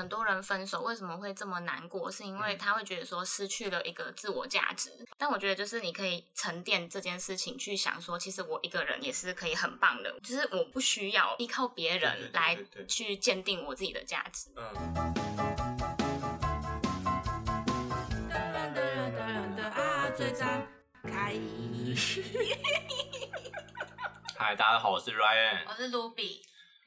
很多人分手为什么会这么难过，是因为他会觉得说失去了一个自我价值。嗯、但我觉得就是你可以沉淀这件事情，去想说，其实我一个人也是可以很棒的，就是我不需要依靠别人来去鉴定我自己的价值。嗯。嗨，大家好，我是 Ryan，我是 Ruby。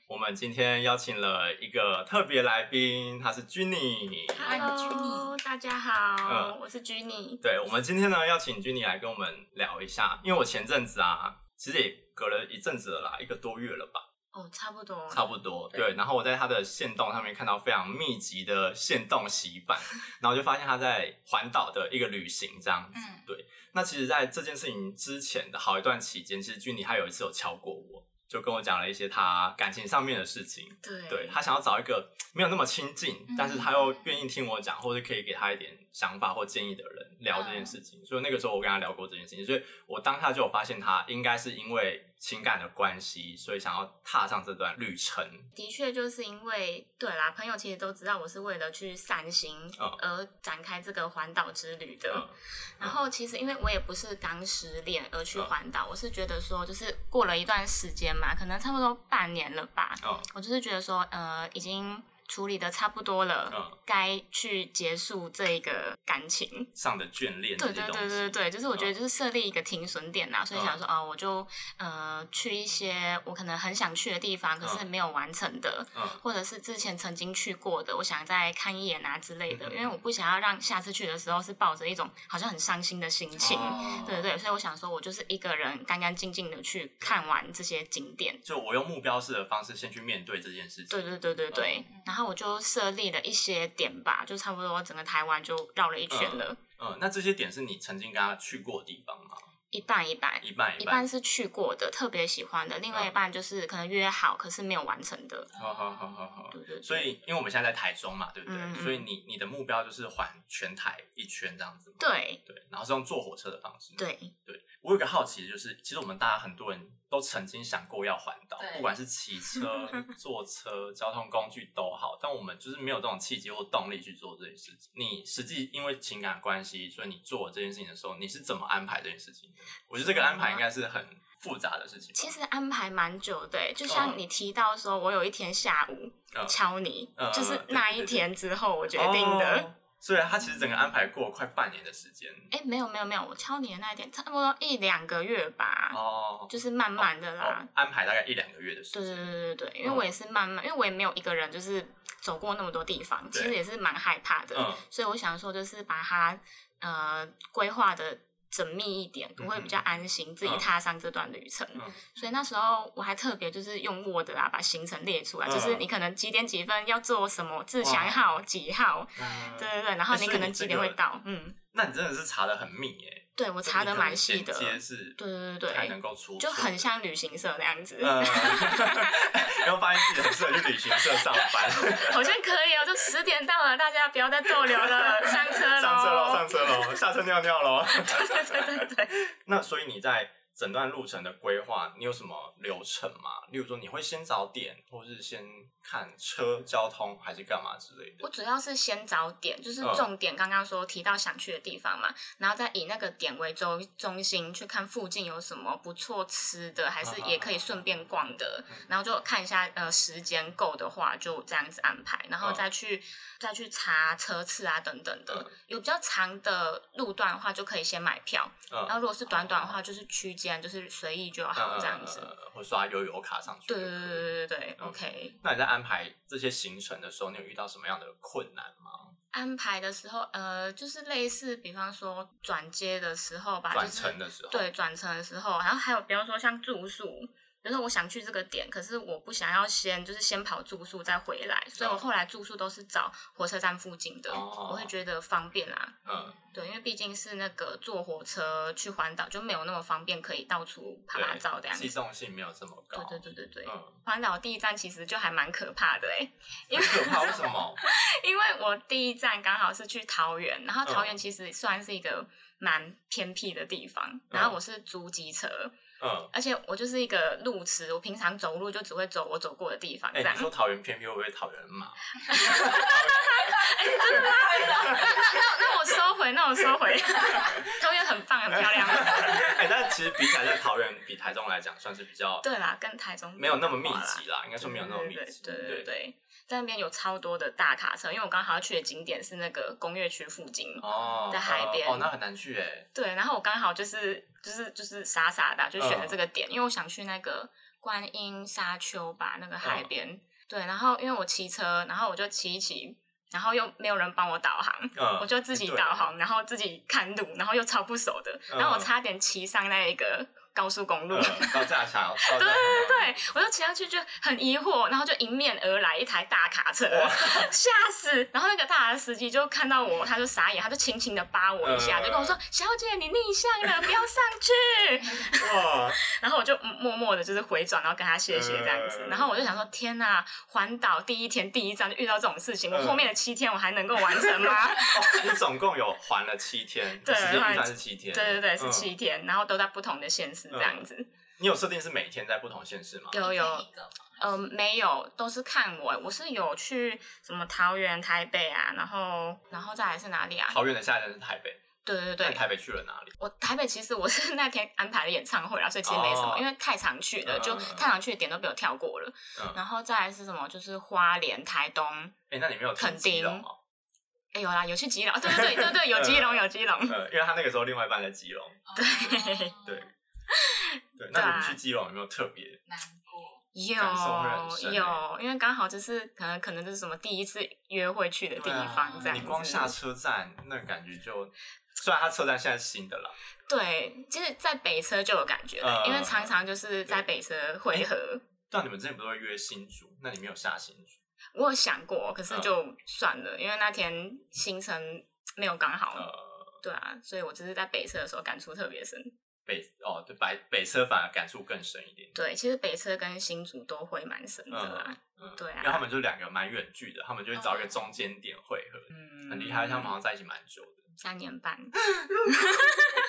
我们今天邀请了一个特别来宾，他是 Jenny。Hello，大家好，嗯、我是 Jenny。对，我们今天呢，邀请 Jenny 来跟我们聊一下，因为我前阵子啊，其实也隔了一阵子了啦，一个多月了吧。哦，差不多，差不多。对，对，然后我在他的线动上面看到非常密集的线动洗版，然后就发现他在环岛的一个旅行这样子。嗯、对，那其实，在这件事情之前的好一段期间，其实 Ginny 他有一次有敲过我。就跟我讲了一些他感情上面的事情，对，对，他想要找一个没有那么亲近，嗯、但是他又愿意听我讲，或者可以给他一点想法或建议的人聊这件事情。嗯、所以那个时候我跟他聊过这件事情，所以我当下就有发现他应该是因为。情感的关系，所以想要踏上这段旅程。的确，就是因为对啦，朋友其实都知道我是为了去散心而展开这个环岛之旅的。嗯、然后，其实因为我也不是刚失恋而去环岛，嗯、我是觉得说，就是过了一段时间嘛，可能差不多半年了吧。嗯、我就是觉得说，呃，已经。处理的差不多了，嗯，该去结束这个感情。上的眷恋。对对对对对，就是我觉得就是设立一个停损点呐，嗯、所以想说啊、哦，我就呃去一些我可能很想去的地方，可是没有完成的，嗯，或者是之前曾经去过的，我想再看一眼啊之类的，嗯、因为我不想要让下次去的时候是抱着一种好像很伤心的心情，哦、对对对，所以我想说，我就是一个人干干净净的去看完这些景点，就我用目标式的方式先去面对这件事情。对对对对对，嗯、然后。我就设立了一些点吧，就差不多整个台湾就绕了一圈了。嗯，嗯，那这些点是你曾经跟他去过的地方吗？一半一半，一半一半是去过的，特别喜欢的；另外一半就是可能约好，可是没有完成的。好好好好好，对对。所以，因为我们现在在台中嘛，对不对？嗯嗯，所以你你的目标就是环全台一圈这样子吗？对对，然后是用坐火车的方式。对对，我有个好奇，就是其实我们大家很多人都曾经想过要环岛，不管是骑车、坐车、交通工具都好，但我们就是没有这种契机或动力去做这件事情。你实际因为情感关系，所以你做这件事情的时候，你是怎么安排这件事情的？我觉得这个安排应该是很复杂的事情。其实安排蛮久的，就像你提到说，我有一天下午敲你，就是那一天之后我决定的。所以他其实整个安排过快半年的时间。哎，没有没有没有，我敲你的那一天差不多一两个月吧。哦，就是慢慢的啦。安排大概一两个月的时间。对对对对对，因为我也是慢慢，因为我也没有一个人就是走过那么多地方，其实也是蛮害怕的。所以我想说，就是把它呃规划的。缜密一点，我会比较安心自己踏上这段旅程。所以那时候我还特别就是用 Word 啊，把行程列出来，嗯、就是你可能几点几分要做什么，自强号几号，嗯、对对对，然后你可能几点会到，嗯。那你真的是查的很密耶。对，我查的蛮细的，对对对对，才能够出，就很像旅行社那样子。然后发现自己很适合去旅行社上班，好像可以哦。就十点到了，大家不要再逗留了，上车喽！上车喽！上车喽！下车尿尿喽！对对对对对。那所以你在。整段路程的规划，你有什么流程吗？例如说，你会先找点，或是先看车交通，还是干嘛之类的？我主要是先找点，就是重点。刚刚说提到想去的地方嘛，嗯、然后再以那个点为中中心去看附近有什么不错吃的，还是也可以顺便逛的。嗯、然后就看一下，呃，时间够的话就这样子安排，然后再去。嗯再去查车次啊，等等的，有比较长的路段的话，就可以先买票。然后如果是短短的话，就是区间，就是随意就好这样子。或刷悠游卡上去。对对对对对对，OK。那你在安排这些行程的时候，你有遇到什么样的困难吗？安排的时候，呃，就是类似，比方说转接的时候吧，转乘的时候。对，转乘的时候，然后还有比方说像住宿。比如说我想去这个点，可是我不想要先就是先跑住宿再回来，所以我后来住宿都是找火车站附近的，哦、我会觉得方便啦。嗯，对，因为毕竟是那个坐火车去环岛就没有那么方便，可以到处拍拍照这样子。机动性没有这么高。对对对对对。嗯、环岛第一站其实就还蛮可怕的哎，因为可怕为什么？因为我第一站刚好是去桃园，然后桃园其实算是一个蛮偏僻的地方，嗯、然后我是租机车。嗯，而且我就是一个路痴，我平常走路就只会走我走过的地方。哎，你说桃园偏僻会不会桃园骂？真的？那那那那我收回，那我收回。桃园很棒，很漂亮。哎，但其实比起来，桃园比台中来讲算是比较……对啦，跟台中没有那么密集啦，应该说没有那么密集。对对对。在那边有超多的大卡车，因为我刚好要去的景点是那个工业区附近哦，在海边哦，那很难去哎。对，然后我刚好就是就是就是傻傻的就选了这个点，因为我想去那个观音沙丘吧，那个海边。对，然后因为我骑车，然后我就骑一骑。然后又没有人帮我导航，嗯、我就自己导航，然后自己看路，然后又超不熟的，嗯、然后我差点骑上那一个。高速公路，高架桥，对对对对，我就骑上去就很疑惑，然后就迎面而来一台大卡车，吓死！然后那个大卡司机就看到我，他就傻眼，他就轻轻的扒我一下，就跟我说：“小姐，你逆向了，不要上去。”哇！然后我就默默的就是回转，然后跟他谢谢这样子。然后我就想说：“天呐，环岛第一天第一站就遇到这种事情，我后面的七天我还能够完成吗？”你总共有环了七天，对，时间预算是七天，对对对，是七天，然后都在不同的县市。是这样子，你有设定是每天在不同县市吗？有有，嗯、呃，没有，都是看我。我是有去什么桃园、台北啊，然后然后再来是哪里啊？桃园的下一站是台北。对对对。台北去了哪里？我台北其实我是 那天安排了演唱会啊，所以其实没什么，哦、因为太常去了，就太常去的点都被我跳过了。嗯、然后再来是什么？就是花莲、台东。哎，那你没有垦丁吗？哎，有啦，有去基隆。对对对对对，有 基隆，有基隆。呃，因为他那个时候另外一半在基隆。对对。对，那你们去基隆有没有特别难过？有有，因为刚好就是可能可能就是什么第一次约会去的地方，这样。你光下车站那感觉就，虽然它车站现在是新的了。对，其实，在北车就有感觉了，因为常常就是在北车汇合。但你们之前不是会约新竹？那你没有下新竹？我有想过，可是就算了，因为那天行程没有刚好。对啊，所以我只是在北车的时候感触特别深。北哦，对，北北车反而感触更深一点。对，其实北车跟新竹都会蛮深的啦。嗯嗯、对啊，因为他们就两个蛮远距的，他们就会找一个中间点汇合，嗯，很厉害。他们好像在一起蛮久的，三年半。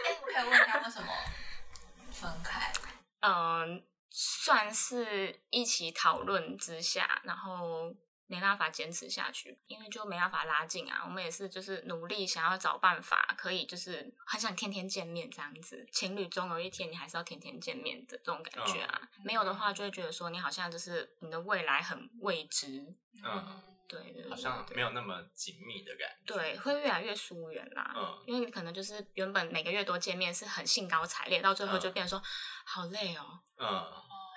哎、欸，我可以问一下为什么分开？嗯，算是一起讨论之下，然后。没办法坚持下去，因为就没办法拉近啊。我们也是，就是努力想要找办法，可以就是很想天天见面这样子。情侣总有一天你还是要天天见面的这种感觉啊。嗯、没有的话，就会觉得说你好像就是你的未来很未知。嗯，对，对，对，对，好像没有那么紧密的感觉。对，会越来越疏远啦。嗯，因为可能就是原本每个月多见面是很兴高采烈，到最后就变成说、嗯、好累哦。嗯。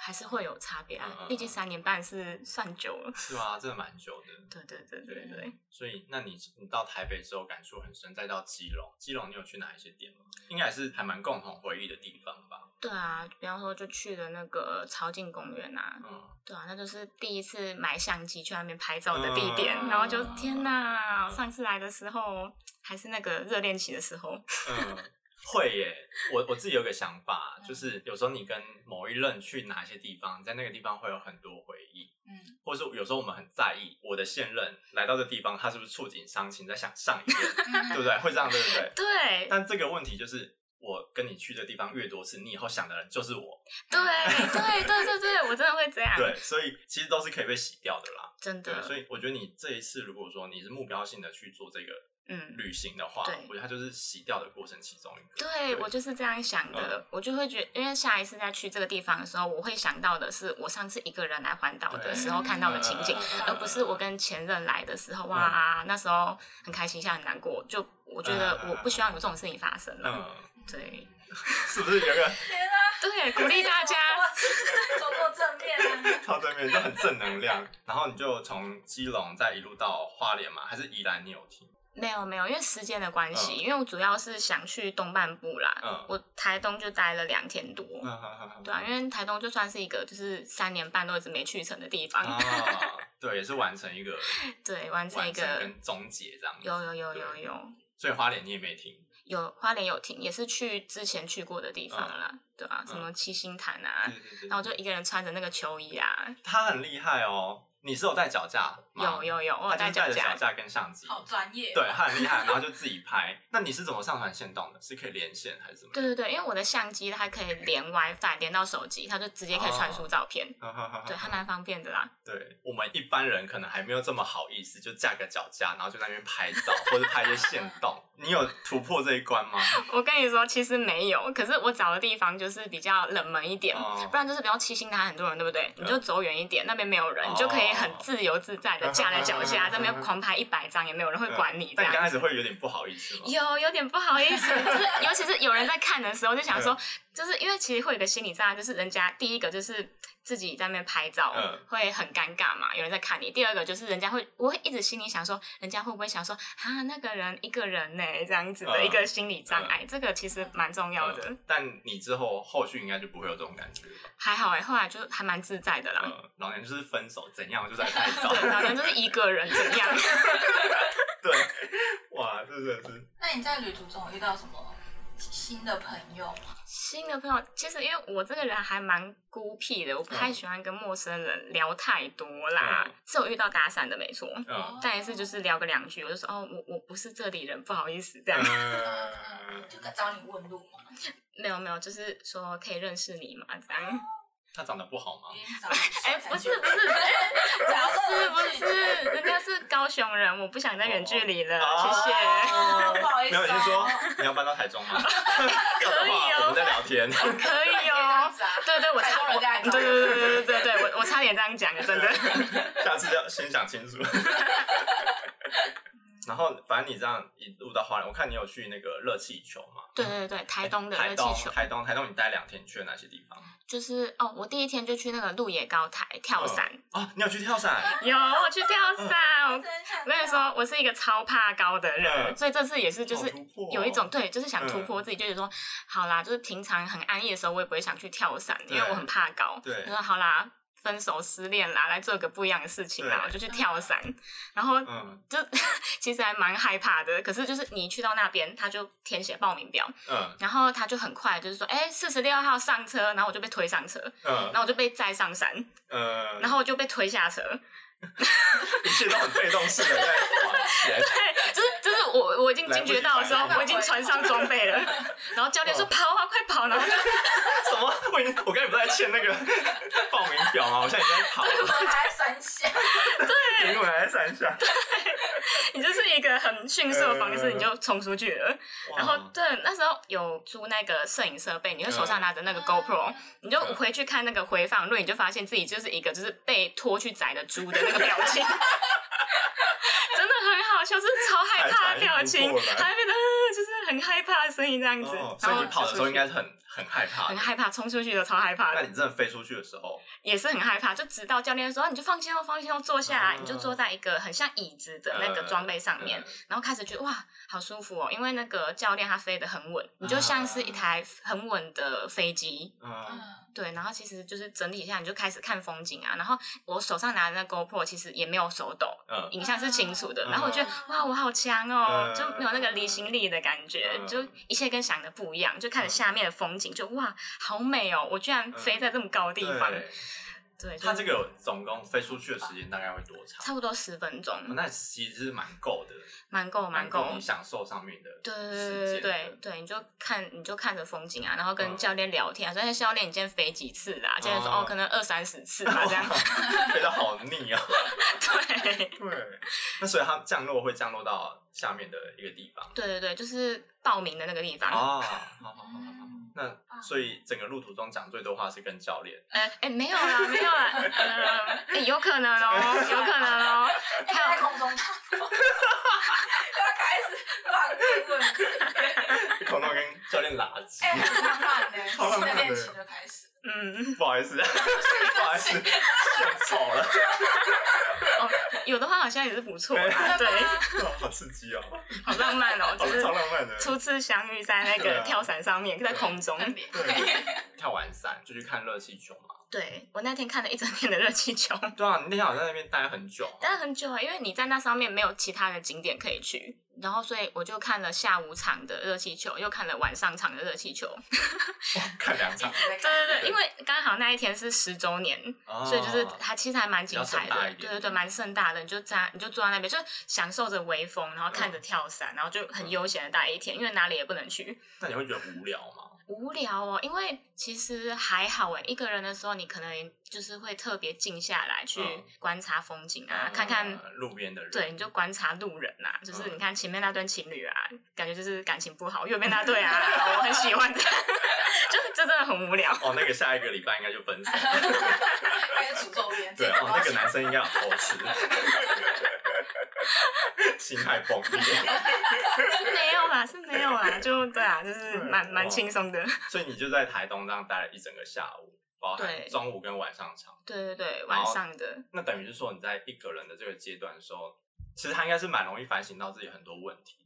还是会有差别啊，毕竟三年半是算久了。是啊，真的蛮久的。对对对对对。所以，那你你到台北之后感触很深，再到基隆，基隆你有去哪一些点吗？应该也是还蛮共同回忆的地方吧。对啊，比方说就去了那个潮境公园啊，嗯，对啊，那就是第一次买相机去那边拍照的地点，嗯、然后就天哪，上次来的时候还是那个热恋期的时候。嗯 会耶，我我自己有个想法，就是有时候你跟某一任去哪些地方，在那个地方会有很多回忆，嗯，或者说有时候我们很在意我的现任来到这地方，他是不是触景伤情，在想上一任，对不对？会这样对不对？对。但这个问题就是，我跟你去的地方越多次，你以后想的人就是我。对对对对对，我真的会这样。对，所以其实都是可以被洗掉的啦，真的。所以我觉得你这一次，如果说你是目标性的去做这个。嗯，旅行的话，对我觉得它就是洗掉的过程其中一个。对，对我就是这样想的，嗯、我就会觉得，因为下一次再去这个地方的时候，我会想到的是我上次一个人来环岛的时候看到的情景，对而不是我跟前任来的时候，嗯、哇，那时候很开心，现在很难过。就我觉得我不希望有这种事情发生了。嗯、对，是不是有个？天啊！对，鼓励大家走过正面，超正面就很正能量。然后你就从基隆再一路到花莲嘛，还是宜兰？你有听？没有没有，因为时间的关系，嗯、因为我主要是想去东半部啦。嗯、我台东就待了两天多。嗯、对啊，因为台东就算是一个就是三年半都一直没去成的地方。啊、对，也是完成一个。对，完成一个跟终结这样。有有有有有。所以花莲你也没停。有花莲有停，也是去之前去过的地方啦，嗯、对、啊？什么七星潭啊，嗯、然后就一个人穿着那个球衣啊。他很厉害哦。你是有带脚架吗？有有有，我有带脚架，脚架跟相机，好专业。对，他很厉害，然后就自己拍。那你是怎么上传线动的？是可以连线还是怎么？对对对，因为我的相机它可以连 WiFi，连到手机，它就直接可以传输照片。哦、对，还蛮方便的啦。对，我们一般人可能还没有这么好意思，就架个脚架，然后就在那边拍照或者拍一些线动。你有突破这一关吗？我跟你说，其实没有。可是我找的地方就是比较冷门一点，哦、不然就是比较七星潭很多人，对不对？嗯、你就走远一点，那边没有人，哦、你就可以很自由自在的 架在脚下，在那边狂拍一百张，也没有人会管你。这样，但刚开始会有点不好意思吗？有，有点不好意思，就是尤其是有人在看的时候，就想说，就是因为其实会有个心理障碍，就是人家第一个就是。自己在那边拍照，嗯、会很尴尬嘛？有人在看你。第二个就是人家会，我会一直心里想说，人家会不会想说啊，那个人一个人呢？这样子的一个心理障碍，嗯、这个其实蛮重要的、嗯。但你之后后续应该就不会有这种感觉。还好哎，后来就还蛮自在的啦。嗯、老娘就是分手怎样就在拍 照，对，老娘就是一个人怎样。对，哇，真的是。那你在旅途中遇到什么？新的朋友，新的朋友，其实因为我这个人还蛮孤僻的，我不太喜欢跟陌生人聊太多啦。嗯、是有遇到搭讪的没错，嗯、但也是就是聊个两句，我就说哦，我我不是这里人，不好意思这样。嗯、就找你问路吗？没有没有，就是说可以认识你嘛这样。他长得不好吗？哎、欸，不是不是，不是不是，人家是高雄人，我不想再远距离了，谢谢。不好意思，没有，你说你要搬到台中吗？可以哦，我们在聊天。可以哦，对对，我差点，对对对对对对对，我我差点这样讲的，真的。下次要先想清楚。然后，反正你这样一路到花莲，我看你有去那个热气球嘛？对对对，台东的热气球。台东，台东，你待两天，你去了哪些地方？就是哦，我第一天就去那个鹿野高台跳伞。哦，你有去跳伞？有，我去跳伞。我跟你说，我是一个超怕高的人，所以这次也是就是有一种对，就是想突破自己，就是说，好啦，就是平常很安逸的时候，我也不会想去跳伞，因为我很怕高。对，我说好啦。分手失恋啦，来做个不一样的事情啦，对我就去跳伞，然后就、嗯、其实还蛮害怕的。可是就是你去到那边，他就填写报名表，嗯，然后他就很快就是说，哎，四十六号上车，然后我就被推上车，嗯，然后我就被载上山，嗯，然后我就被推下车。一切都很被动式的在对，就是就是我我已经惊觉到的时候，我已经穿上装备了，然后教练说跑啊，快跑！然后就什么？我已经我刚才不是在签那个 报名表吗？我现在已经在跑了，我还在山下，对，因为我还在山下，对，你就是一个很迅速的方式，你就冲出去了。然后对，那时候有租那个摄影设备，你就手上拿着那个 GoPro，你就回去看那个回放录，你就发现自己就是一个就是被拖去宰的猪的。那个表情 真的很好笑，就是超害怕的表情，还变得就是很害怕的声音这样子。哦、所以你跑的时候应该是很很害怕，很害怕，冲出去的超害怕的。那你真的飞出去的时候也是很害怕，就直到教练说你就放心哦，放心哦，坐下来，嗯、你就坐在一个很像椅子的那个装备上面，嗯、然后开始觉得哇，好舒服哦，因为那个教练他飞得很稳，你就像是一台很稳的飞机。嗯。对，然后其实就是整理一下，你就开始看风景啊。然后我手上拿的那 GoPro 其实也没有手抖，嗯，影像是清楚的。然后我觉得哇，我好强哦，就没有那个离心力的感觉，就一切跟想的不一样。就看着下面的风景，就哇，好美哦！我居然飞在这么高的地方。对，它这个总共飞出去的时间大概会多长？差不多十分钟。那其实是蛮够的，蛮够，蛮够。你享受上面的，对对对对，你就看，你就看着风景啊，然后跟教练聊天啊。所以教练，你今天飞几次啦？教练说哦，可能二三十次 吧，这样。飞得好腻 啊！对对。那所以它降落会降落到下面的一个地方。对对对，就是报名的那个地方。哦，好好好好好。那所以整个路途中讲最多话是跟教练？哎哎，没有啦，没有啦，欸，有可能哦，有可能哦，在空中，要开始乱问，空中跟 教练垃圾，哎，很浪漫 的，从练习就开始，嗯，不好意思，不好意思，献丑了。哦，有的话好像也是不错啊，对，好刺激哦，好浪漫哦，就是超浪漫的，初次相遇在那个跳伞上面，在空中，跳完伞就去看热气球嘛。对，我那天看了一整天的热气球。对啊，你那天好像在那边待很久。待很久啊，因为你在那上面没有其他的景点可以去，然后所以我就看了下午场的热气球，又看了晚上场的热气球。看两场。对对对，因为刚好那一天是十周年，哦、所以就是它其实还蛮精彩的。对对对，蛮盛大的，你就在你就坐在那边，就享受着微风，然后看着跳伞，然后就很悠闲的待一天，因为哪里也不能去。那你会觉得无聊吗？无聊哦，因为其实还好哎，一个人的时候你可能就是会特别静下来去观察风景啊，嗯、看看路边的人，对，你就观察路人啊，就是你看前面那对情侣啊，感觉就是感情不好，右边那对啊，我很喜欢的，就是这真的很无聊。哦，那个下一个礼拜应该就分手，开始诅咒别人。对哦，那个男生应该要偷吃。心态崩裂，是没有啦，是没有啦，就对啊，就是蛮蛮轻松的。所以你就在台东这样待了一整个下午，包含中午跟晚上场。对对对，晚上的。那等于是说你在一个人的这个阶段的时候，其实他应该是蛮容易反省到自己很多问题。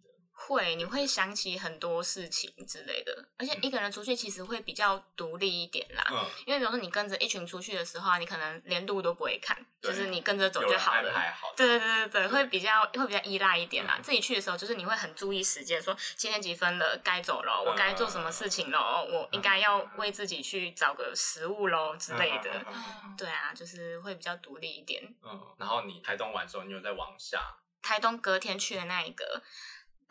会，你会想起很多事情之类的，而且一个人出去其实会比较独立一点啦。嗯，因为比如说你跟着一群出去的时候啊，你可能连路都不会看，就是你跟着走就好了。好对对对对对，会比较会比较依赖一点啦。自己去的时候，就是你会很注意时间，说七点几分了，该走了，我该做什么事情了，我应该要为自己去找个食物喽之类的。对啊，就是会比较独立一点。嗯，然后你台东完之后，你有再往下。台东隔天去的那一个。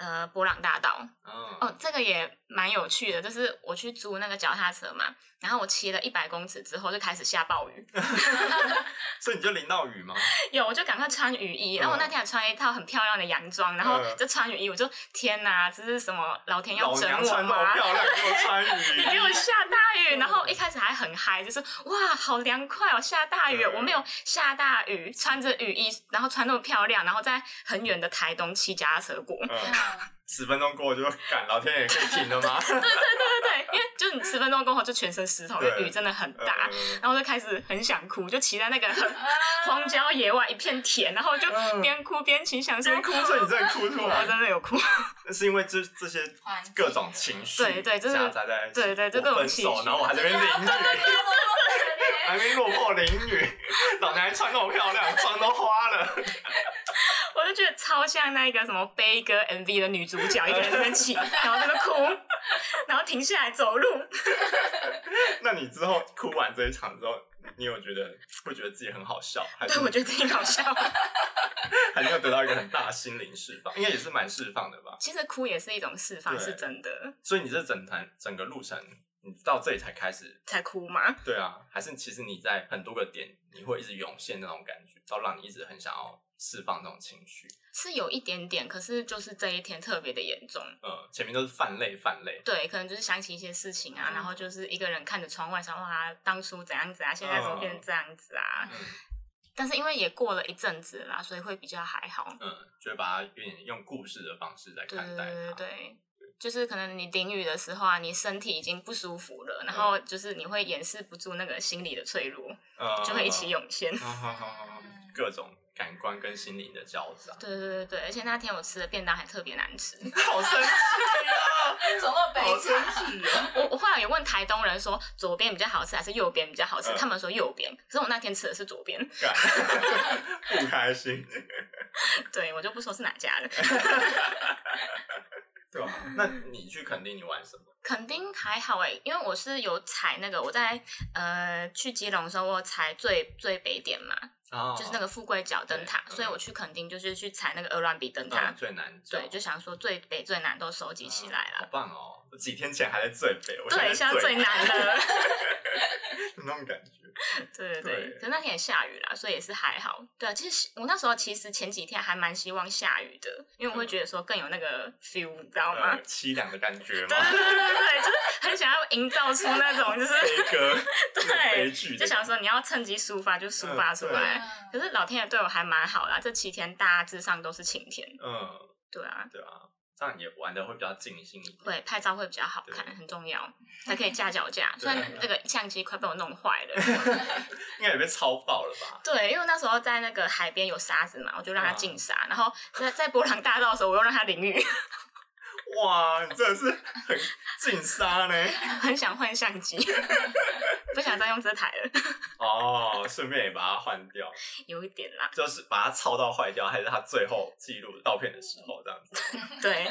呃，博朗大道。哦，哦，这个也蛮有趣的，就是我去租那个脚踏车嘛，然后我骑了一百公尺之后就开始下暴雨，所以你就淋到雨吗？有，我就赶快穿雨衣，然后我那天还穿一套很漂亮的洋装，然后就穿雨衣，我就天哪，这是什么老天要整我吗？穿漂亮给我穿雨衣，你给我下大雨，然后一开始还很嗨，就是哇，好凉快哦，下大雨，我没有下大雨，穿着雨衣，然后穿那么漂亮，然后在很远的台东骑脚踏车过。十分钟过后就赶，老天爷可以停了吗？对对对对对，因为就是你十分钟过后就全身湿透，因为雨真的很大，然后就开始很想哭，就骑在那个很荒郊野外一片田，然后就边哭边骑，想说哭，所以你真的哭出来，我真的有哭。那是因为这这些各种情绪，对对，就是夹杂在一起，对对，就各种情绪，然后我还在那边淋雨，还没落魄淋雨，老娘还穿那么漂亮，妆都花了。我就觉得超像那个什么悲歌 MV 的女主角，一个人在那边骑，然后在那哭，然后停下来走路。那你之后哭完这一场之后，你有觉得会觉得自己很好笑？还是对，我觉得自己好笑。还没有得到一个很大的心灵释放，应该也是蛮释放的吧？其实哭也是一种释放，是真的。所以你这整团整个路程，你到这里才开始才哭吗？对啊，还是其实你在很多个点，你会一直涌现那种感觉，到让你一直很想要。释放那种情绪是有一点点，可是就是这一天特别的严重。嗯，前面都是泛泪，泛泪。对，可能就是想起一些事情啊，嗯、然后就是一个人看着窗外，想哇，当初怎样子啊，现在怎么变成这样子啊？嗯、但是因为也过了一阵子啦，所以会比较还好。嗯，就会把它有点用故事的方式来看待它。对对对对，就是可能你淋雨的时候啊，你身体已经不舒服了，然后就是你会掩饰不住那个心理的脆弱，嗯、就会一起涌现。各种。感官跟心灵的交杂。对对对对，而且那天我吃的便当还特别难吃，好生气啊！怎么悲惨？啊、我我后来有问台东人说，左边比较好吃还是右边比较好吃？嗯、他们说右边，可是我那天吃的是左边，不开心。对，我就不说是哪家了。对吧？那你去垦丁你玩什么？垦丁还好哎，因为我是有踩那个，我在呃去基隆的时候，我踩最最北点嘛。Oh, 就是那个富贵角灯塔，所以我去垦丁就是去踩那个鹅銮鼻灯塔，嗯、最难。对，就想说最北最难都收集起来了。好棒哦！我几天前还在最北，我对，现在最南的，那种感觉。对对对，对可是那天也下雨了，所以也是还好。对啊，其实我那时候其实前几天还蛮希望下雨的，因为我会觉得说更有那个 feel，你知道吗？凄凉的感觉吗？对对对对对，就是很想要营造出那种就是悲歌，对，就想说你要趁机抒发就抒发出来。嗯、可是老天爷对我还蛮好啦，这七天大致上都是晴天。嗯，对啊，对啊。这样也玩的会比较尽兴一点，对，拍照会比较好看，很重要，还可以架脚架。虽然那个相机快被我弄坏了，应该也被超爆了吧？对，因为那时候在那个海边有沙子嘛，我就让它进沙，然后在在伯朗大道的时候，我又让它淋雨。哇，你真的是很进杀呢，很想换相机，不想再用这台了。哦，顺便也把它换掉，有一点啦，就是把它操到坏掉，还是他最后记录照片的时候这样子。对，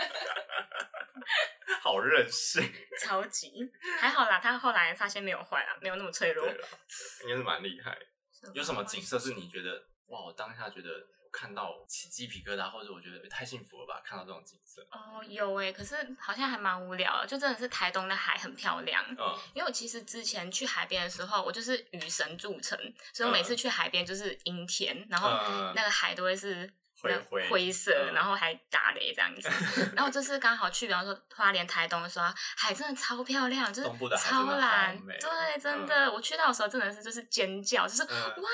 好任性，超级还好啦，他后来发现没有坏啦，没有那么脆弱，应该是蛮厉害。有什么景色是你觉得哇，我当下觉得？看到起鸡皮疙瘩，或者我觉得太幸福了吧？看到这种景色哦，有哎，可是好像还蛮无聊的，就真的是台东的海很漂亮。嗯，因为我其实之前去海边的时候，我就是雨神著称，所以我每次去海边就是阴天，然后那个海都会是。灰灰，灰色，然后还打雷这样子，然后这次刚好去，比方说花莲、台东的时候，海真的超漂亮，就是超蓝，对，真的，我去到的时候真的是就是尖叫，就是哇，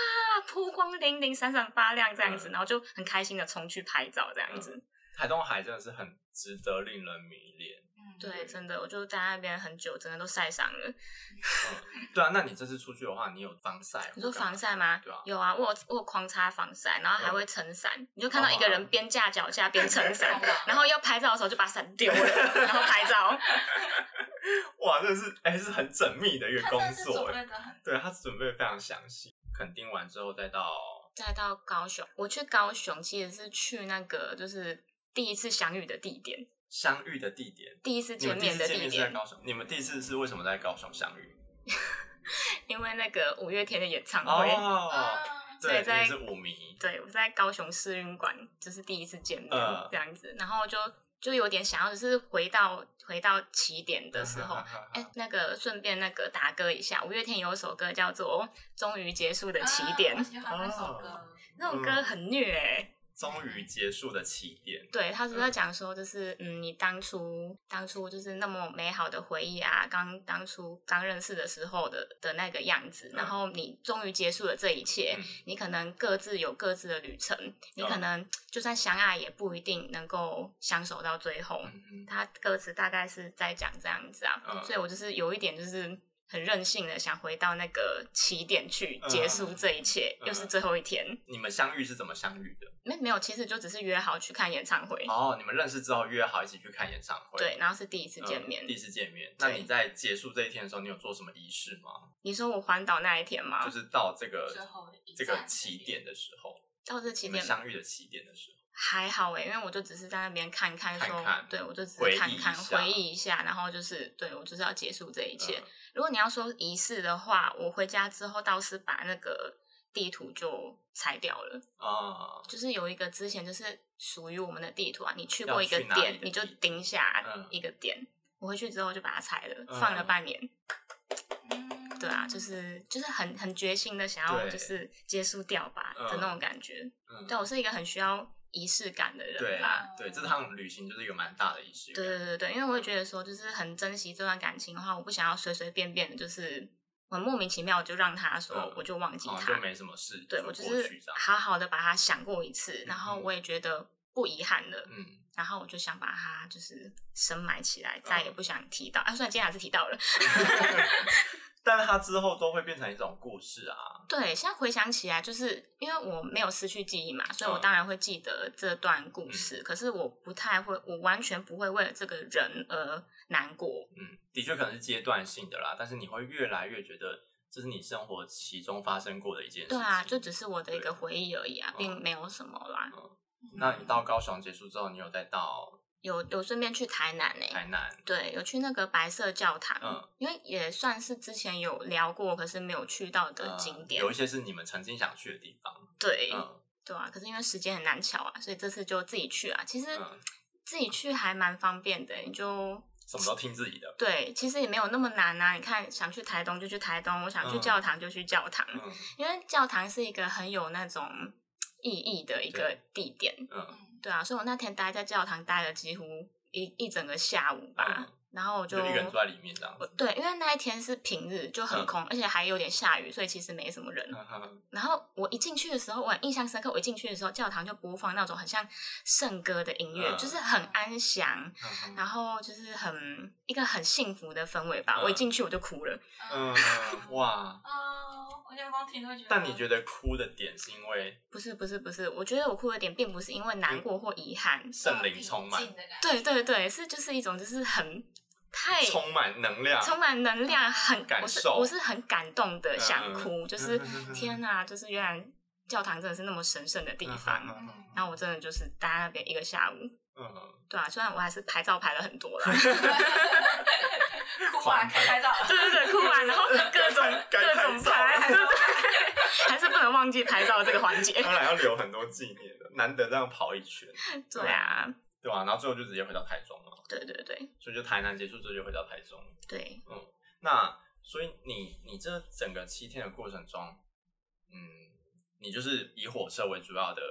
波光粼粼、闪闪发亮这样子，然后就很开心的冲去拍照这样子。台东海真的是很值得令人迷恋。对，真的，我就在那边很久，整个都晒伤了。嗯，对啊，那你这次出去的话，你有防晒？你说防晒吗？对啊，有啊，我有我有狂擦防晒，然后还会撑伞。你就看到一个人边架脚架边撑伞，然后要拍照的时候就把伞丢了，然后拍照。哇，这是哎，是很缜密的一个工作，对，他准备非常详细。肯定完之后再到再到高雄，我去高雄其实是去那个就是第一次相遇的地点。相遇的地点，第一次见面的地点。是在高雄。你们第一次是为什么在高雄相遇？因为那个五月天的演唱会哦，所以在是五迷。对，我在高雄市运馆，就是第一次见面这样子，然后就就有点想要，就是回到回到起点的时候，哎，那个顺便那个打歌一下，五月天有首歌叫做《终于结束的起点》，那首歌，那首歌很虐哎。终于结束的起点。对，他是在讲说，就是嗯，你当初当初就是那么美好的回忆啊，刚当初刚认识的时候的的那个样子，然后你终于结束了这一切，你可能各自有各自的旅程，你可能就算相爱也不一定能够相守到最后。他歌词大概是在讲这样子啊，所以我就是有一点就是。很任性的想回到那个起点去结束这一切，嗯、又是最后一天。你们相遇是怎么相遇的？没没有，其实就只是约好去看演唱会。哦，你们认识之后约好一起去看演唱会。对，然后是第一次见面。嗯、第一次见面。那你在结束这一天的时候，你有做什么仪式吗？你说我环岛那一天吗？就是到这个这个起点的时候，到这起点相遇的起点的时候。还好哎，因为我就只是在那边看看，说，对我就只是看看，回忆一下，然后就是，对我就是要结束这一切。如果你要说仪式的话，我回家之后倒是把那个地图就拆掉了啊，就是有一个之前就是属于我们的地图啊，你去过一个点，你就钉下一个点，我回去之后就把它拆了，放了半年。对啊，就是就是很很决心的想要就是结束掉吧的那种感觉。对，我是一个很需要。仪式感的人吧，对，这趟旅行就是一个蛮大的仪式感。对对对对，因为我会觉得说，就是很珍惜这段感情的话，我不想要随随便便的，就是很莫名其妙就让他说，我就忘记他，就没什么事。对，我就是好好的把他想过一次，然后我也觉得不遗憾了。嗯，然后我就想把他就是深埋起来，再也不想提到。啊，虽然今天还是提到了。但是它之后都会变成一种故事啊。对，现在回想起来，就是因为我没有失去记忆嘛，所以我当然会记得这段故事。嗯、可是我不太会，我完全不会为了这个人而难过。嗯，的确可能是阶段性的啦，但是你会越来越觉得这是你生活其中发生过的一件事。对啊，就只是我的一个回忆而已啊，并没有什么啦。嗯嗯、那你到高雄结束之后，你有再到？有有顺便去台南呢、欸，台南。对，有去那个白色教堂，嗯，因为也算是之前有聊过，可是没有去到的景点，有一些是你们曾经想去的地方，对，嗯，对啊，可是因为时间很难巧啊，所以这次就自己去啊。其实自己去还蛮方便的，你就什么都听自己的，对，其实也没有那么难啊。你看，想去台东就去台东，我想去教堂就去教堂，嗯，因为教堂是一个很有那种意义的一个地点，嗯，对啊，所以我那天待在教堂待了几乎。一一整个下午吧，然后我就，就一个人坐在里面这样子。对，因为那一天是平日，就很空，嗯、而且还有点下雨，所以其实没什么人。嗯、然后我一进去的时候，我很印象深刻。我一进去的时候，教堂就播放那种很像圣歌的音乐，嗯、就是很安详，嗯、然后就是很一个很幸福的氛围吧。嗯、我一进去我就哭了。嗯，哇。哦，我现在光听都觉得。但你觉得哭的点是因为？不是不是不是，我觉得我哭的点并不是因为难过或遗憾，圣灵充满。对对对，是就是一种就是很。太充满能量，充满能量，很感受，我是我是很感动的，想哭，就是天哪，就是原来教堂真的是那么神圣的地方，然后我真的就是待在那边一个下午，嗯，对啊，虽然我还是拍照拍了很多了，哭完拍。照，对对对，哭完然后各种各种拍，还是不能忘记拍照这个环节，当然要留很多纪念的，难得这样跑一圈，对啊，对吧？然后最后就直接回到台中了。对对对，所以就台南结束之后就回到台中。对，嗯，那所以你你这整个七天的过程中，嗯，你就是以火车为主要的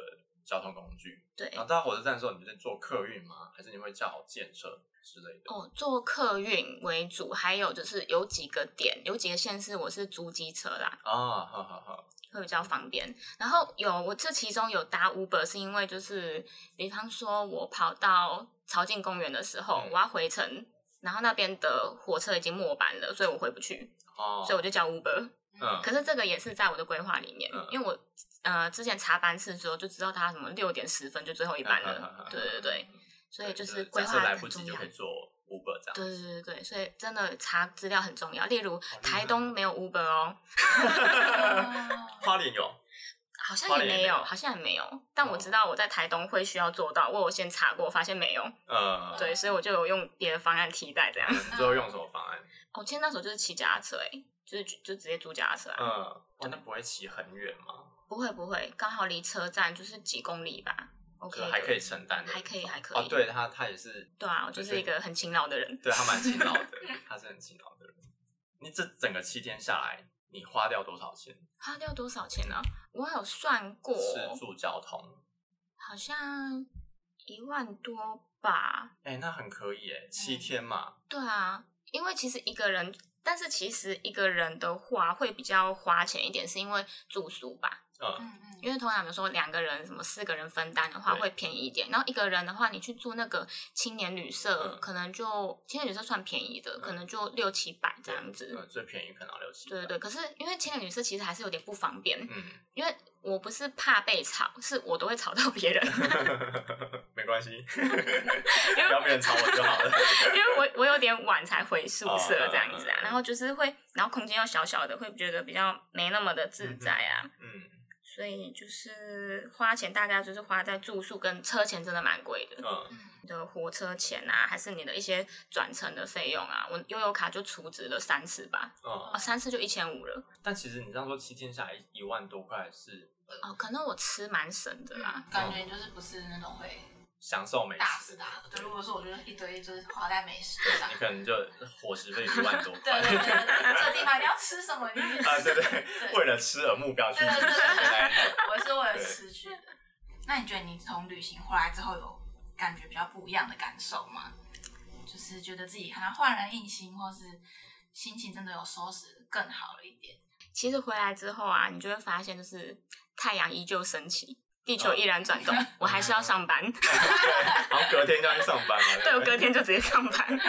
交通工具。对。然后到火车站的时候，你是坐客运吗？还是你会叫好建车之类的？哦，坐客运为主，还有就是有几个点，有几个线是我是租机车啦。啊，好好好。会比较方便。然后有我这其中有搭 Uber，是因为就是比方说我跑到朝境公园的时候，嗯、我要回程，然后那边的火车已经末班了，所以我回不去，哦，所以我就叫 Uber。嗯，可是这个也是在我的规划里面，嗯、因为我呃之前查班次之后就知道他什么六点十分就最后一班了，嗯嗯嗯、对对对，所以就是规划来不及就可以坐 Uber 这样。对对对对，所以真的查资料很重要。例如台东没有 Uber 哦。花莲有，好像也没有，好像也没有。但我知道我在台东会需要做到，我有先查过，发现没有。嗯，对，所以我就有用别的方案替代这样。你最后用什么方案？我其实那时候就是骑脚踏车，哎，就是就直接租脚踏车。嗯，真的不会骑很远吗？不会不会，刚好离车站就是几公里吧。OK，还可以承担的，还可以还可以。哦，对他他也是。对啊，我就是一个很勤劳的人。对他蛮勤劳的，他是很勤劳的人。你这整个七天下来。你花掉多少钱？花掉多少钱呢？我有算过，吃住交通，好像一万多吧。哎、欸，那很可以哎，七天嘛。对啊，因为其实一个人，但是其实一个人的话会比较花钱一点，是因为住宿吧。嗯，因为通常比如说两个人、什么四个人分担的话会便宜一点，然后一个人的话，你去住那个青年旅社，可能就青年旅社算便宜的，可能就六七百这样子。最便宜可能六七百。对对对，可是因为青年旅社其实还是有点不方便，嗯，因为我不是怕被吵，是我都会吵到别人。没关系，不要别人吵我就好了。因为我我有点晚才回宿舍这样子啊，然后就是会，然后空间又小小的，会觉得比较没那么的自在啊，嗯。所以就是花钱，大概就是花在住宿跟车钱，真的蛮贵的。嗯，你的火车钱啊，还是你的一些转乘的费用啊，我悠游卡就储值了三次吧。哦，哦，三次就一千五了。但其实你这样说，七天下来一万多块是哦，可能我吃蛮省的啦，感觉就是不是那种会。享受美食，大吃大喝。对，如果说我觉得一堆就是花在美食上，你可能就伙食费一万多 块。对对对，这地方你要吃什么？你啊，对对，为了吃而目标去。对对对，我是为了吃去的。那你觉得你从旅行回来之后有感觉比较不一样的感受吗？就是觉得自己好像焕然一新，或是心情真的有收拾更好了一点？其实回来之后啊，你就会发现，就是太阳依旧升起。地球依然转动，我还是要上班。然后隔天就要去上班了。对，我隔天就直接上班。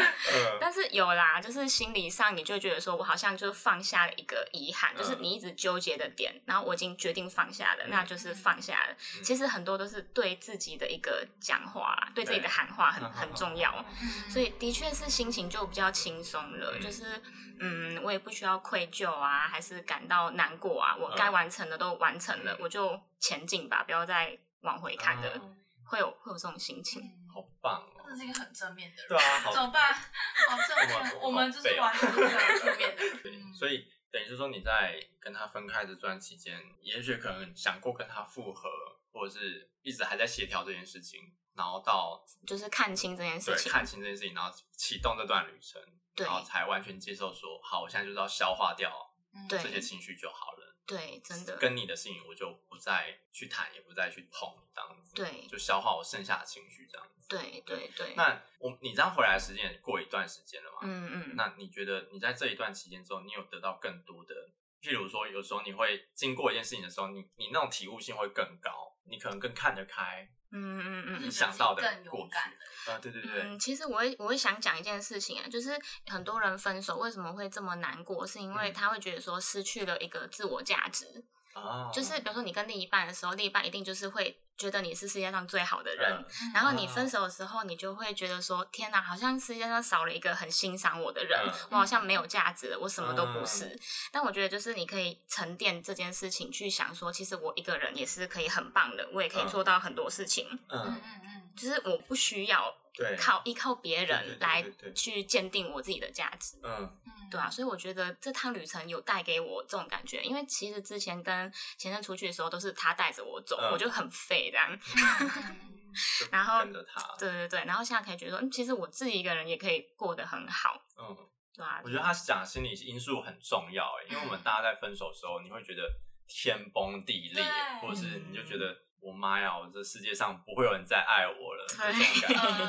但是有啦，就是心理上你就觉得说，我好像就放下了一个遗憾，就是你一直纠结的点，然后我已经决定放下了，那就是放下了。其实很多都是对自己的一个讲话啦，对自己的喊话很很重要。所以的确是心情就比较轻松了，就是嗯，我也不需要愧疚啊，还是感到难过啊，我该完成的都完成了，我就。前进吧，不要再往回看的，嗯、会有会有这种心情。好棒哦！这是一个很正面的人。对啊，怎么办？好正面，我们就是完全是正面的。对，所以等于是说你在跟他分开的这段期间，也许可能想过跟他复合，或者是一直还在协调这件事情，然后到就是看清这件事情，看清这件事情，然后启动这段旅程，然后才完全接受说，好，我现在就是要消化掉这些情绪就好了。对，真的。跟你的事情我就不再去谈，也不再去碰，这样子。对，就消化我剩下的情绪，这样子。对对对。那我你这样回来的时间也过一段时间了嘛？嗯嗯。那你觉得你在这一段期间之后，你有得到更多的？譬如说，有时候你会经过一件事情的时候，你你那种体悟性会更高，你可能更看得开。嗯嗯嗯。你想到的更勇敢的。啊，对对对。嗯，其实我会我会想讲一件事情啊，就是很多人分手为什么会这么难过，是因为他会觉得说失去了一个自我价值。哦。就是比如说你跟另一半的时候，另一半一定就是会觉得你是世界上最好的人，嗯、然后你分手的时候，你就会觉得说：天哪，好像世界上少了一个很欣赏我的人，嗯、我好像没有价值了，我什么都不是。嗯、但我觉得就是你可以沉淀这件事情，去想说，其实我一个人也是可以很棒的，我也可以做到很多事情。嗯嗯嗯，就是我不需要靠依靠别人来去鉴定我自己的价值。嗯。对啊，所以我觉得这趟旅程有带给我这种感觉，因为其实之前跟前任出去的时候都是他带着我走，嗯、我就很废这样。然后跟着他，对对对，然后现在可以觉得说，嗯，其实我自己一个人也可以过得很好。嗯，对啊，我觉得他讲心理因素很重要哎，因为我们大家在分手的时候，你会觉得天崩地裂，或者是你就觉得我妈呀，我这世界上不会有人再爱我了这种感觉。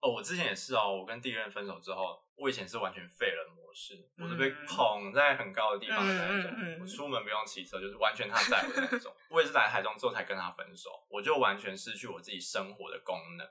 哦，我之前也是哦，我跟第一任分手之后，我以前是完全废人模式，嗯、我是被捧在很高的地方的那种，嗯嗯嗯、我出门不用骑车，就是完全他在我的那种。我也是来台中之后才跟他分手，我就完全失去我自己生活的功能。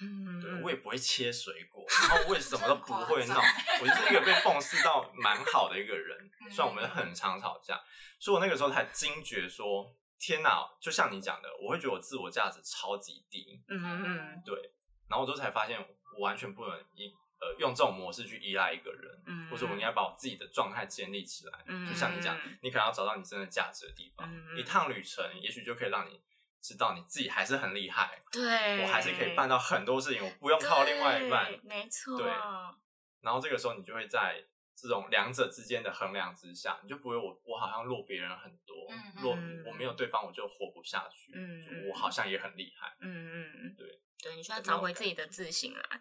嗯，对，我也不会切水果，然后我也什么都不会 弄，我就是一个被讽刺到蛮好的一个人。虽然我们很常吵架，所以我那个时候才惊觉说：天哪！就像你讲的，我会觉得我自我价值超级低。嗯嗯嗯，对。然后我就才发现，我完全不能依呃用这种模式去依赖一个人，嗯，或者我应该把我自己的状态建立起来。嗯，就像你讲，你可能要找到你真的价值的地方。嗯，一趟旅程，也许就可以让你知道你自己还是很厉害。对，我还是可以办到很多事情，我不用靠另外一半。没错。对。然后这个时候，你就会在这种两者之间的衡量之下，你就不会我我好像弱别人很多，弱我没有对方我就活不下去。嗯，我好像也很厉害。嗯嗯嗯，对。对，你需要找回自己的自信啦。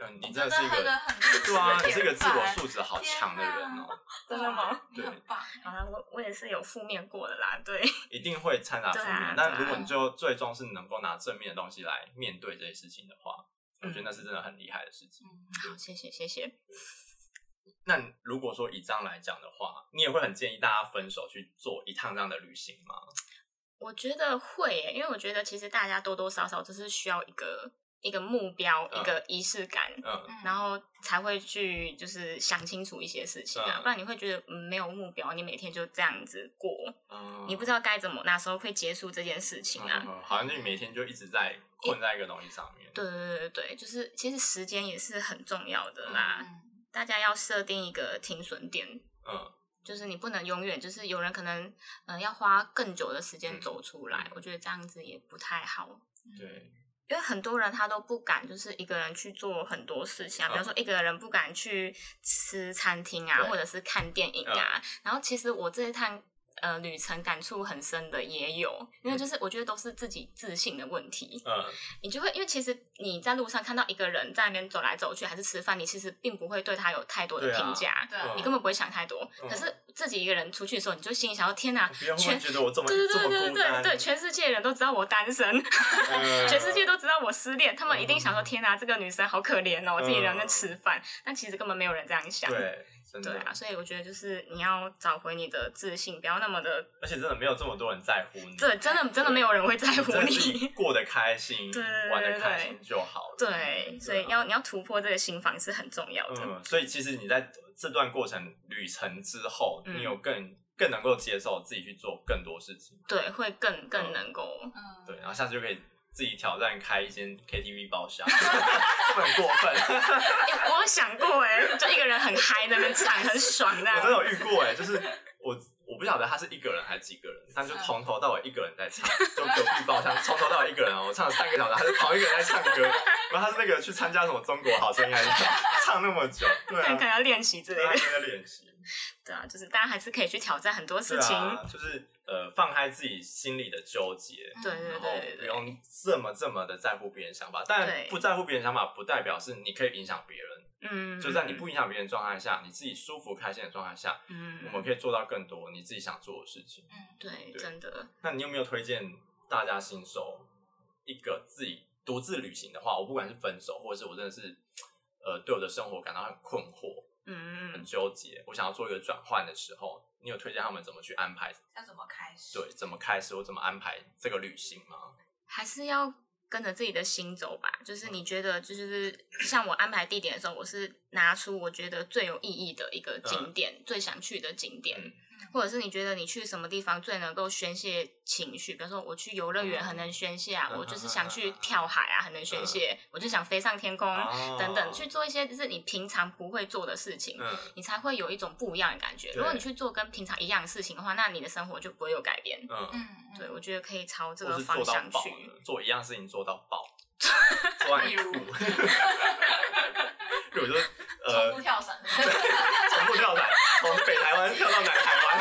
嗯，你真的是一个，对啊，你是一个自我素质好强的人哦。真的吗？对，很棒。好啦，我我也是有负面过的啦，对。一定会掺杂负面，但如果你最后最终是能够拿正面的东西来面对这些事情的话，我觉得那是真的很厉害的事情。好，谢谢谢谢。那如果说以这样来讲的话，你也会很建议大家分手去做一趟这样的旅行吗？我觉得会耶，因为我觉得其实大家多多少少就是需要一个一个目标，嗯、一个仪式感，嗯，然后才会去就是想清楚一些事情啊，嗯、不然你会觉得、嗯、没有目标，你每天就这样子过，嗯，你不知道该怎么哪时候会结束这件事情啊，好像你每天就一直在困在一个东西上面，对对对对，就是其实时间也是很重要的啦，嗯、大家要设定一个停损点，嗯。就是你不能永远，就是有人可能，嗯、呃，要花更久的时间走出来，嗯、我觉得这样子也不太好。对，因为很多人他都不敢，就是一个人去做很多事情啊，比如说一个人不敢去吃餐厅啊，或者是看电影啊。嗯、然后其实我这一趟。呃，旅程感触很深的也有，因为就是我觉得都是自己自信的问题。嗯，你就会因为其实你在路上看到一个人在那边走来走去，还是吃饭，你其实并不会对他有太多的评价，对，你根本不会想太多。可是自己一个人出去的时候，你就心里想说：天哪，全觉得我这么对对对对对对，全世界人都知道我单身，全世界都知道我失恋，他们一定想说：天哪，这个女生好可怜哦，我自己一个人在吃饭。但其实根本没有人这样想。对。对啊，所以我觉得就是你要找回你的自信，不要那么的，而且真的没有这么多人在乎你。对，真的真的没有人会在乎你。过得开心，对，玩得开心就好。对，所以要你要突破这个心房是很重要的。嗯，所以其实你在这段过程旅程之后，你有更更能够接受自己去做更多事情。对，会更更能够。嗯。对，然后下次就可以。自己挑战开一间 KTV 包厢，这么很过分。欸、我有想过哎，就一个人很嗨，那边唱很爽的。我真的有遇过哎，就是我我不晓得他是一个人还是几个人，但就从头到尾一个人在唱，就隔壁包厢从头到尾一个人哦，我唱了三个小时，还是同一个人在唱歌，然后他是那个去参加什么中国好声音，还是唱那么久，对啊，可能要练习之类的，在练习。对啊，就是大家还是可以去挑战很多事情，啊、就是呃放开自己心里的纠结，对对对，不用这么这么的在乎别人想法，但不在乎别人想法不代表是你可以影响别人，嗯，就在你不影响别人状态下，你自己舒服开心的状态下，嗯，我们可以做到更多你自己想做的事情，嗯，对，真的。那你有没有推荐大家新手一个自己独自旅行的话？我不管是分手，或者是我真的是呃对我的生活感到很困惑。嗯，很纠结。我想要做一个转换的时候，你有推荐他们怎么去安排？要怎么开始？对，怎么开始？我怎么安排这个旅行吗？还是要跟着自己的心走吧。就是你觉得，就是像我安排地点的时候，我是拿出我觉得最有意义的一个景点，嗯、最想去的景点。嗯或者是你觉得你去什么地方最能够宣泄情绪？比如说我去游乐园很能宣泄啊，我就是想去跳海啊，很能宣泄，我就想飞上天空等等，去做一些就是你平常不会做的事情，你才会有一种不一样的感觉。如果你去做跟平常一样的事情的话，那你的生活就不会有改变。嗯，对，我觉得可以朝这个方向去做一样事情做到爆，做 例如，比如说呃，重复跳伞，重复跳伞，从北台湾跳到南台湾。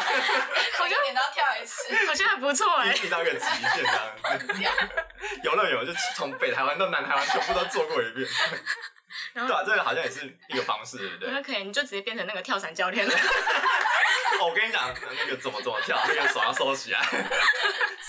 我就点到跳一次，好像还不错哎、欸。提到一个极限这样，有了有，就从北台湾到南台湾全部都做过一遍。然后对啊，这个好像也是一个方式，对不对？那可以，你就直接变成那个跳伞教练了。哦，我跟你讲，那个怎么怎么跳，那个手要收起来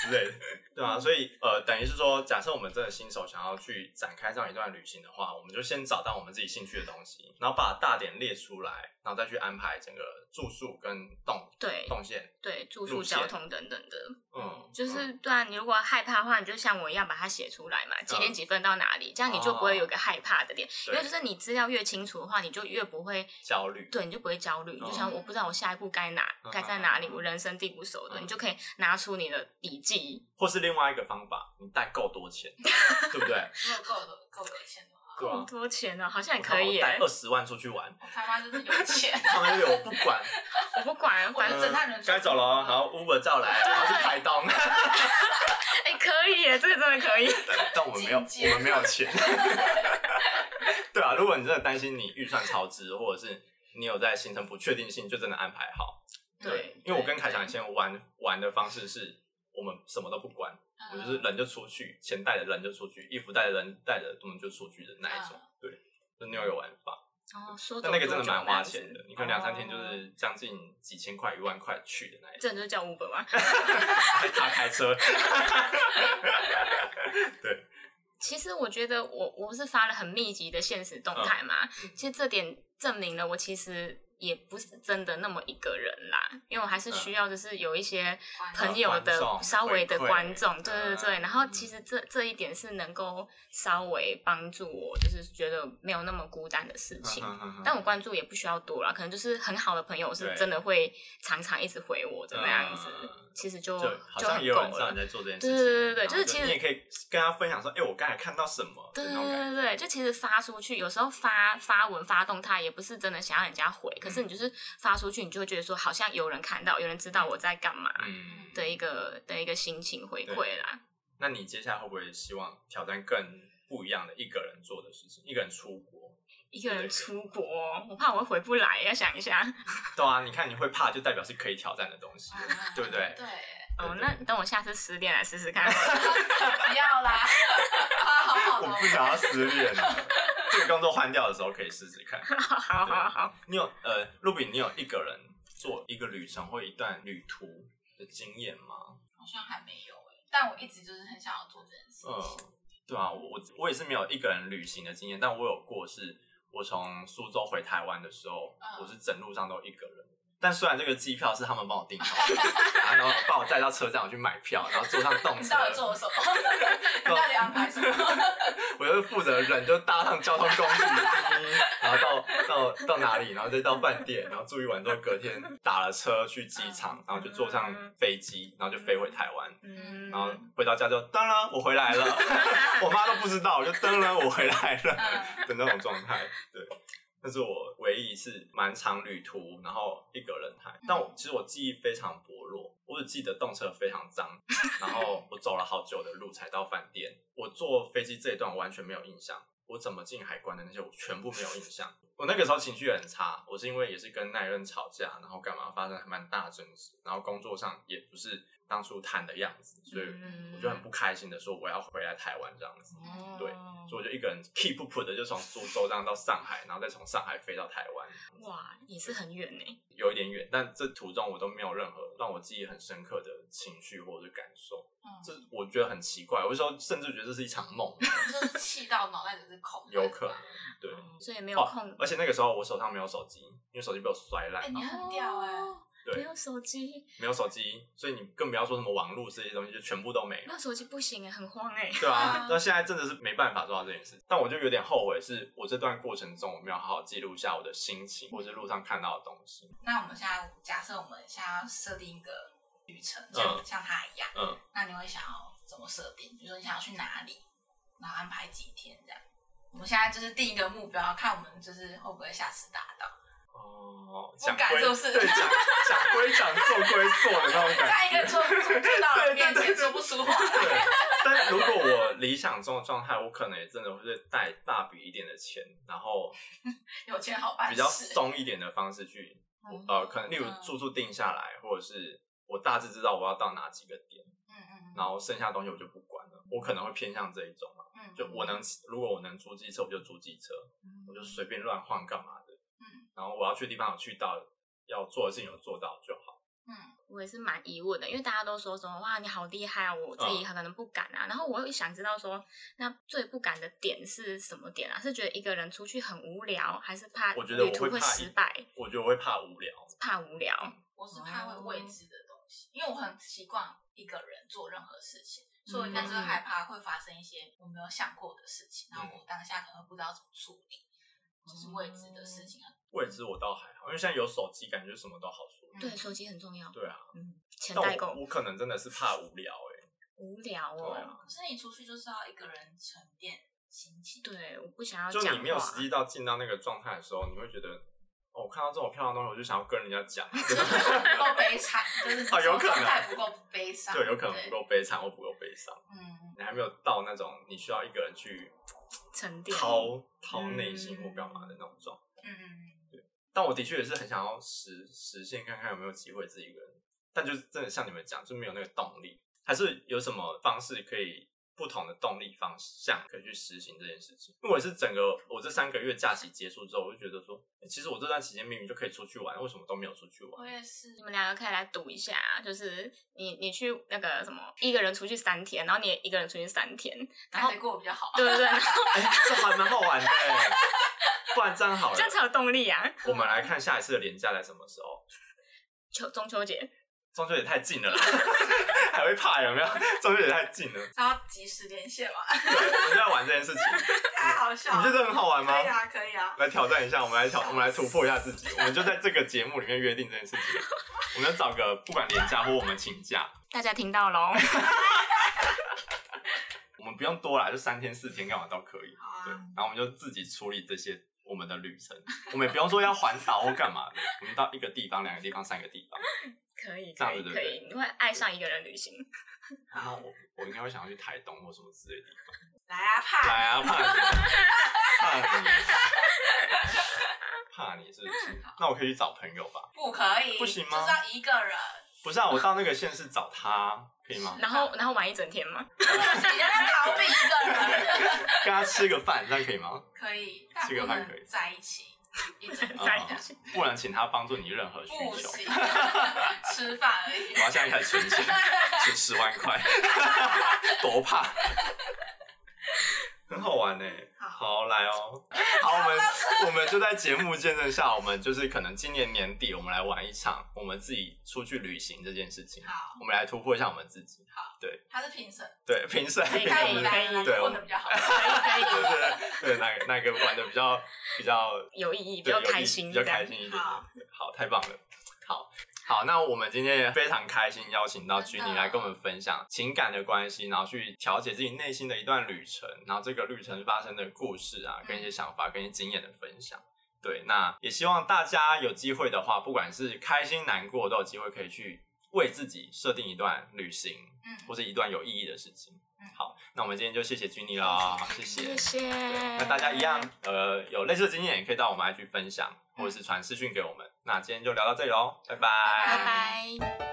之类的，对吧，所以呃，等于是说，假设我们真的新手想要去展开这样一段旅行的话，我们就先找到我们自己兴趣的东西，然后把大点列出来，然后再去安排整个住宿跟动对动线，对住宿、交通等等的。嗯，就是对啊，你如果害怕的话，你就像我一样把它写出来嘛，几点几分到哪里，这样你就不会有一个害怕的点，因为就是你资料越清楚的话，你就越不会焦虑，对，你就不会焦虑，就像我不知道我下一步该哪该在哪里，我人生地不熟的，你就可以拿出你的笔记，或是另外一个方法，你带够多钱，对不对？如果够的够的钱的话。够多钱呢？好像也可以。带二十万出去玩。我他妈就是有钱。他们有，我不管。我不管，反正侦探人该走了，然后 Uber 照来，然后去台东。哎，可以耶，这个真的可以。但我们没有，我们没有钱。对啊，如果你真的担心你预算超支，或者是你有在形成不确定性，就真的安排好。对，因为我跟凯翔以前玩玩的方式是，我们什么都不管。我就是人就出去，钱带着人就出去，衣服带着人带着我们就出去的那一种，对，就那个玩法。哦，说那个真的蛮花钱的，你看两三天就是将近几千块、一万块去的那一种。这就叫 Uber 吗？他开车。对。其实我觉得我我不是发了很密集的现实动态嘛，其实这点证明了我其实。也不是真的那么一个人啦，因为我还是需要就是有一些朋友的稍微的观众，对对对。然后其实这这一点是能够稍微帮助我，就是觉得没有那么孤单的事 情。但我关注也不需要多了，可能就是很好的朋友是真的会常常一直回我的那样子。其实就好像也有在做这件事情，对对对对，就是其实你也可以跟他分享说，哎，我刚才看到什么？对对对对，就其实发出去，有时候发发文发动态也不是真的想要人家回，可是你就是发出去，你就会觉得说好像有人看到，有人知道我在干嘛的一个的一个心情回馈啦。那你接下来会不会希望挑战更不一样的一个人做的事情？一个人出国？一个人出国，我怕我会回不来，要想一下。对啊，你看你会怕，就代表是可以挑战的东西，对不对？对。哦，那等我下次失恋来试试看。不要啦，好好。我不想要失恋，这个工作换掉的时候可以试试看。好好好。你有呃，Ruby，你有一个人做一个旅程或一段旅途的经验吗？好像还没有诶，但我一直就是很想要做这件事情。嗯，对啊，我我我也是没有一个人旅行的经验，但我有过是。我从苏州回台湾的时候，我是整路上都一个人。但虽然这个机票是他们帮我订好，然后把我带到车站，我去买票，然后坐上动车。你到底做了什么？你到底安排什么？我就是负责人，就搭上交通工具，然后到到到哪里，然后再到饭店，然后住一晚之后，隔天打了车去机场，然后就坐上飞机，然后就飞回台湾。然后回到家就噔了，我回来了，我妈都不知道，我就噔了，我回来了的那种状态，对。那是我唯一一次蛮长旅途，然后一个人拍。但我其实我记忆非常薄弱，我只记得动车非常脏，然后我走了好久的路才到饭店。我坐飞机这一段完全没有印象，我怎么进海关的那些我全部没有印象。我那个时候情绪很差，我是因为也是跟那一任吵架，然后干嘛发生还蛮大的争执，然后工作上也不是。当初谈的样子，所以我就很不开心的说我要回来台湾这样子，嗯、对，所以我就一个人 keep up 的就从苏州这样到上海，然后再从上海飞到台湾。哇，也是很远呢，有一点远，但这途中我都没有任何让我记忆很深刻的情绪或者是感受，嗯、这我觉得很奇怪，我有时候甚至觉得这是一场梦，就是气到脑袋只是空，有可能，对，所以没有空、哦，而且那个时候我手上没有手机，因为手机被我摔烂，哎、欸，你很屌哎。对没有手机，没有手机，所以你更不要说什么网络这些东西，就全部都没了。那手机不行哎，很慌哎。对啊，那现在真的是没办法做到这件事。但我就有点后悔，是我这段过程中我没有好好记录下我的心情，或是路上看到的东西。那我们现在假设我们现在要设定一个旅程，像、嗯、像他一样，嗯，那你会想要怎么设定？比如说你想要去哪里，然后安排几天这样？我们现在就是定一个目标，看我们就是会不会下次达到。哦，讲归是不是？对，讲讲归讲，做归做的那种感觉。在一个做做到了面前说不出话。对，但如果我理想中的状态，我可能也真的会带大笔一点的钱，然后有钱好办，比较松一点的方式去，呃，可能例如住宿定下来，或者是我大致知道我要到哪几个点，嗯嗯，然后剩下的东西我就不管了，我可能会偏向这一种嘛，嗯，就我能，如果我能租机车，我就租机车，我就随便乱晃干嘛的。嗯然后我要去的地方有去到，要做的事情有做到就好。嗯，我也是蛮疑问的，因为大家都说什么哇，你好厉害啊，我自己可能不敢啊。嗯、然后我又想知道说，那最不敢的点是什么点啊？是觉得一个人出去很无聊，还是怕我觉得我会失败？我觉得我会怕无聊，怕无聊。我是怕会未知的东西，因为我很习惯一个人做任何事情，所以我应该是害怕会发生一些我没有想过的事情，然后我当下可能会不知道怎么处理，就是未知的事情很。未知我倒还好，因为现在有手机，感觉什么都好说。对，手机很重要。对啊，嗯，钱代购。我可能真的是怕无聊哎、欸。无聊哦。对啊。可是你出去就是要一个人沉淀心情。对，我不想要。就你没有实际到进到那个状态的时候，你会觉得，哦，我看到这种漂亮的东西，我就想要跟人家讲。不够悲惨，就是啊，有可能不够悲伤。对，有可能不够悲惨或不够悲伤。嗯。你还没有到那种你需要一个人去沉淀、掏掏内心或干嘛的那种状态。嗯嗯。但我的确也是很想要实实现看看有没有机会自己一个人，但就是真的像你们讲，就没有那个动力，还是有什么方式可以不同的动力方向可以去实行这件事情？因为我是整个我这三个月假期结束之后，我就觉得说，其实我这段期间明明就可以出去玩，为什么都没有出去玩？我也是，你们两个可以来赌一下，就是你你去那个什么一个人出去三天，然后你也一个人出去三天，然后谁过比较好？对对对，这还蛮好玩的。不然这样好了，这样才有动力啊！我们来看下一次的连假在什么时候？秋中秋节，中秋节太近了，还会怕有没有？中秋节太近了，然后及时连线嘛。对，我们就在玩这件事情，太好笑了。你觉得很好玩吗？可以啊，可以啊。来挑战一下，我们来挑，我们来突破一下自己。我们就在这个节目里面约定这件事情。我们要找个不管年假或我们请假，大家听到喽。我们不用多来，就三天四天干嘛都可以。对，然后我们就自己处理这些。我们的旅程，我们也不用说要环岛或干嘛的，我们到一个地方、两个地方、三个地方，可以，可以，可以，你会爱上一个人旅行。然后我我应该会想要去台东或什么之类的地方。来啊，怕！来啊，怕你！怕你！怕你是不是？那我可以去找朋友吧？不可以，不行吗？就是要一个人。不是啊，我到那个县市找他可以吗？然后然后玩一整天吗？你让他逃避一个人，跟他吃个饭，这样可以吗？可以，吃个饭可以在一起，一整天在一起，不能请他帮助你任何需求，吃饭而已。我要现在开始存钱，存十万块，多怕。很好玩呢，好，好来哦，好，我们 我们就在节目见证下，我们就是可能今年年底，我们来玩一场我们自己出去旅行这件事情。好，我们来突破一下我们自己。好，对，他是评审，对，评审，可以可以 可以，对，混的比较好，可以可以，对对对，哪个哪个玩的比较比较有意义，比较开心，比较开心一点，好，太棒了，好。好，那我们今天也非常开心，邀请到君妮来跟我们分享情感的关系，然后去调节自己内心的一段旅程，然后这个旅程发生的故事啊，跟一些想法，跟一些经验的分享。对，那也希望大家有机会的话，不管是开心、难过，都有机会可以去为自己设定一段旅行，嗯，或者一段有意义的事情。好，那我们今天就谢谢君妮啦，谢谢，谢谢。那大家一样，呃，有类似的经验，也可以到我们 IG 分享。或者是传私讯给我们。那今天就聊到这里喽拜拜。拜拜。